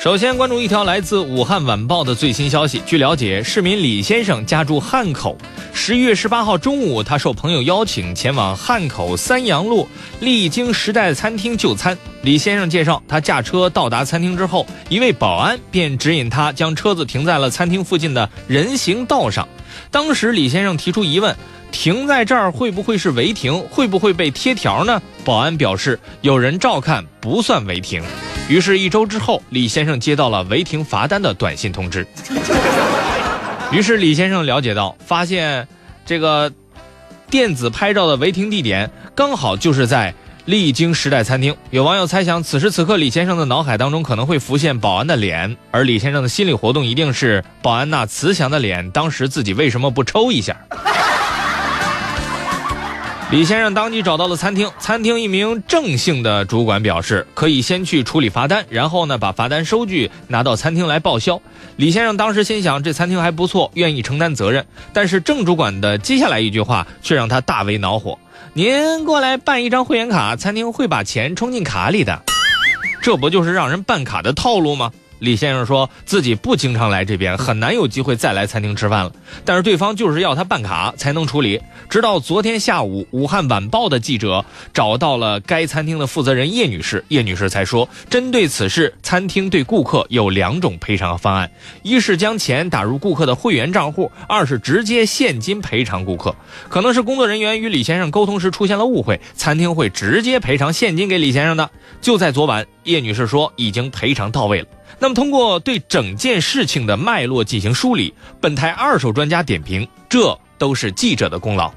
首先关注一条来自武汉晚报的最新消息。据了解，市民李先生家住汉口。十一月十八号中午，他受朋友邀请前往汉口三阳路丽晶时代餐厅就餐。李先生介绍，他驾车到达餐厅之后，一位保安便指引他将车子停在了餐厅附近的人行道上。当时李先生提出疑问：停在这儿会不会是违停？会不会被贴条呢？保安表示，有人照看不算违停。于是，一周之后，李先生接到了违停罚单的短信通知。于是，李先生了解到，发现这个电子拍照的违停地点刚好就是在丽晶时代餐厅。有网友猜想，此时此刻李先生的脑海当中可能会浮现保安的脸，而李先生的心理活动一定是保安那慈祥的脸，当时自己为什么不抽一下？李先生当即找到了餐厅，餐厅一名郑姓的主管表示，可以先去处理罚单，然后呢把罚单收据拿到餐厅来报销。李先生当时心想，这餐厅还不错，愿意承担责任。但是郑主管的接下来一句话却让他大为恼火：“您过来办一张会员卡，餐厅会把钱充进卡里的。”这不就是让人办卡的套路吗？李先生说自己不经常来这边，很难有机会再来餐厅吃饭了。但是对方就是要他办卡才能处理。直到昨天下午，武汉晚报的记者找到了该餐厅的负责人叶女士，叶女士才说，针对此事，餐厅对顾客有两种赔偿方案：一是将钱打入顾客的会员账户；二是直接现金赔偿顾客。可能是工作人员与李先生沟通时出现了误会，餐厅会直接赔偿现金给李先生的。就在昨晚，叶女士说已经赔偿到位了。那么，通过对整件事情的脉络进行梳理，本台二手专家点评：这都是记者的功劳。